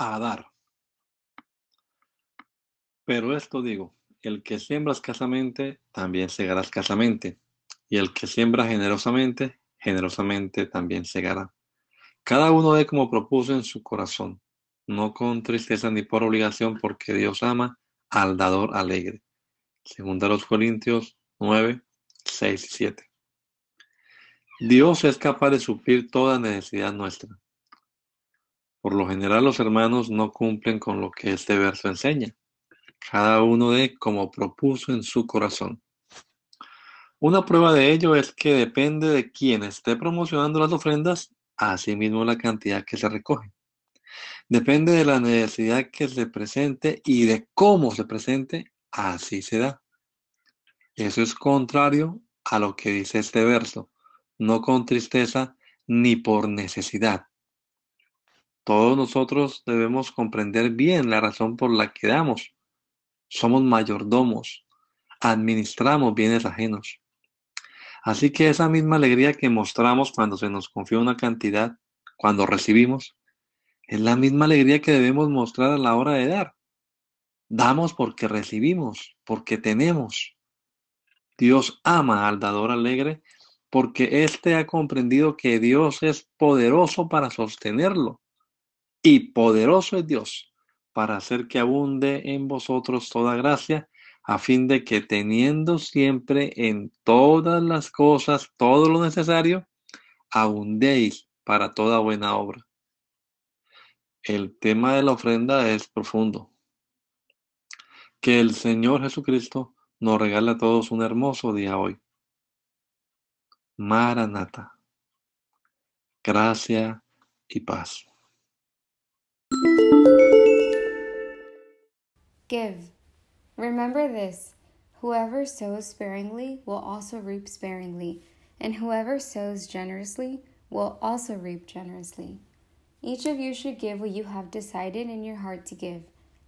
A dar. Pero esto digo, el que siembra escasamente, también segará escasamente, y el que siembra generosamente, generosamente también segará. Cada uno de como propuso en su corazón, no con tristeza ni por obligación, porque Dios ama al dador alegre. Segunda los Corintios 9, 6 y 7. Dios es capaz de suplir toda necesidad nuestra. Por lo general los hermanos no cumplen con lo que este verso enseña. Cada uno de como propuso en su corazón. Una prueba de ello es que depende de quien esté promocionando las ofrendas, asimismo la cantidad que se recoge. Depende de la necesidad que se presente y de cómo se presente, así se da. Eso es contrario a lo que dice este verso, no con tristeza ni por necesidad. Todos nosotros debemos comprender bien la razón por la que damos. Somos mayordomos, administramos bienes ajenos. Así que esa misma alegría que mostramos cuando se nos confía una cantidad, cuando recibimos, es la misma alegría que debemos mostrar a la hora de dar. Damos porque recibimos, porque tenemos. Dios ama al dador alegre porque éste ha comprendido que Dios es poderoso para sostenerlo. Y poderoso es Dios para hacer que abunde en vosotros toda gracia, a fin de que teniendo siempre en todas las cosas todo lo necesario, abundéis para toda buena obra. El tema de la ofrenda es profundo. Que el Señor Jesucristo nos regale a todos un hermoso día hoy. Maranata. Gracia y paz. Give. Remember this whoever sows sparingly will also reap sparingly, and whoever sows generously will also reap generously. Each of you should give what you have decided in your heart to give,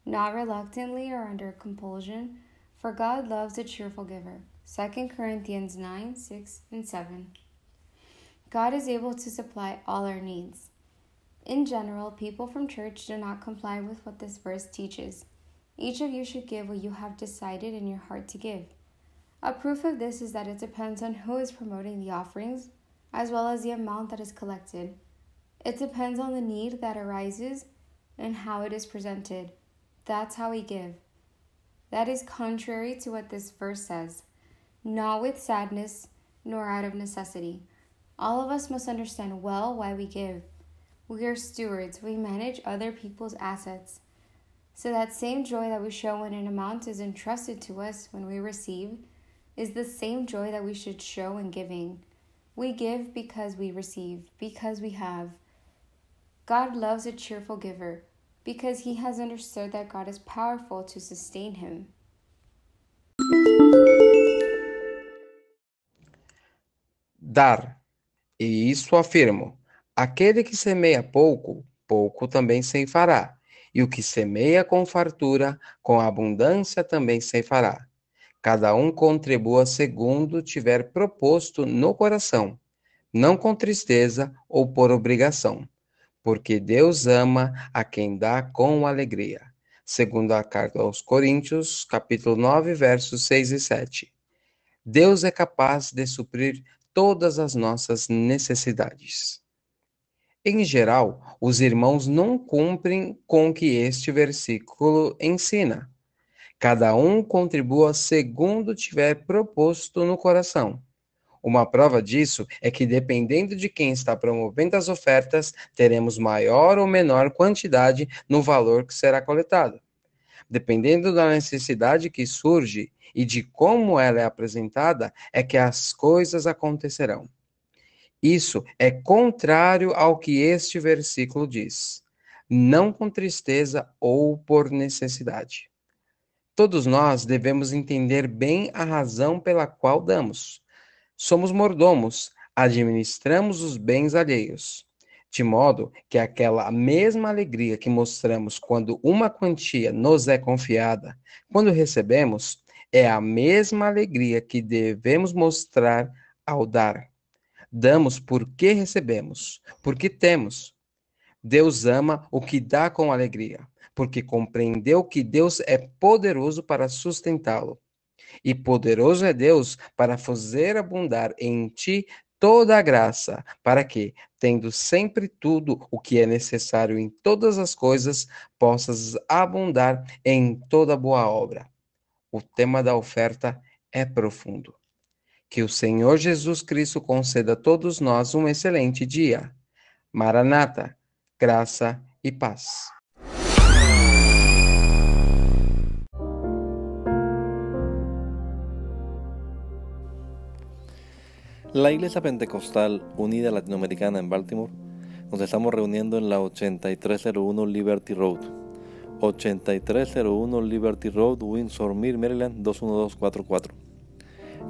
not reluctantly or under compulsion, for God loves a cheerful giver. 2 Corinthians 9 6 and 7. God is able to supply all our needs. In general, people from church do not comply with what this verse teaches. Each of you should give what you have decided in your heart to give. A proof of this is that it depends on who is promoting the offerings, as well as the amount that is collected. It depends on the need that arises and how it is presented. That's how we give. That is contrary to what this verse says not with sadness, nor out of necessity. All of us must understand well why we give. We are stewards, we manage other people's assets. So, that same joy that we show when an amount is entrusted to us when we receive is the same joy that we should show in giving. We give because we receive, because we have. God loves a cheerful giver because he has understood that God is powerful to sustain him. Dar. E isso afirmo: aquele que semeia pouco, pouco também ceifará. E o que semeia com fartura, com abundância também ceifará. Cada um contribua segundo tiver proposto no coração, não com tristeza ou por obrigação porque Deus ama a quem dá com alegria. Segundo a carta aos Coríntios, capítulo 9, versos 6 e 7. Deus é capaz de suprir todas as nossas necessidades. Em geral, os irmãos não cumprem com o que este versículo ensina. Cada um contribua segundo tiver proposto no coração uma prova disso é que, dependendo de quem está promovendo as ofertas, teremos maior ou menor quantidade no valor que será coletado. Dependendo da necessidade que surge e de como ela é apresentada, é que as coisas acontecerão. Isso é contrário ao que este versículo diz. Não com tristeza ou por necessidade. Todos nós devemos entender bem a razão pela qual damos. Somos mordomos, administramos os bens alheios, de modo que aquela mesma alegria que mostramos quando uma quantia nos é confiada, quando recebemos, é a mesma alegria que devemos mostrar ao dar. Damos porque recebemos, porque temos. Deus ama o que dá com alegria, porque compreendeu que Deus é poderoso para sustentá-lo. E poderoso é Deus para fazer abundar em ti toda a graça, para que, tendo sempre tudo o que é necessário em todas as coisas, possas abundar em toda boa obra. O tema da oferta é profundo. Que o Senhor Jesus Cristo conceda a todos nós um excelente dia. Maranata, graça e paz. La Iglesia Pentecostal Unida Latinoamericana en Baltimore nos estamos reuniendo en la 8301 Liberty Road. 8301 Liberty Road, Windsor Mill, Maryland 21244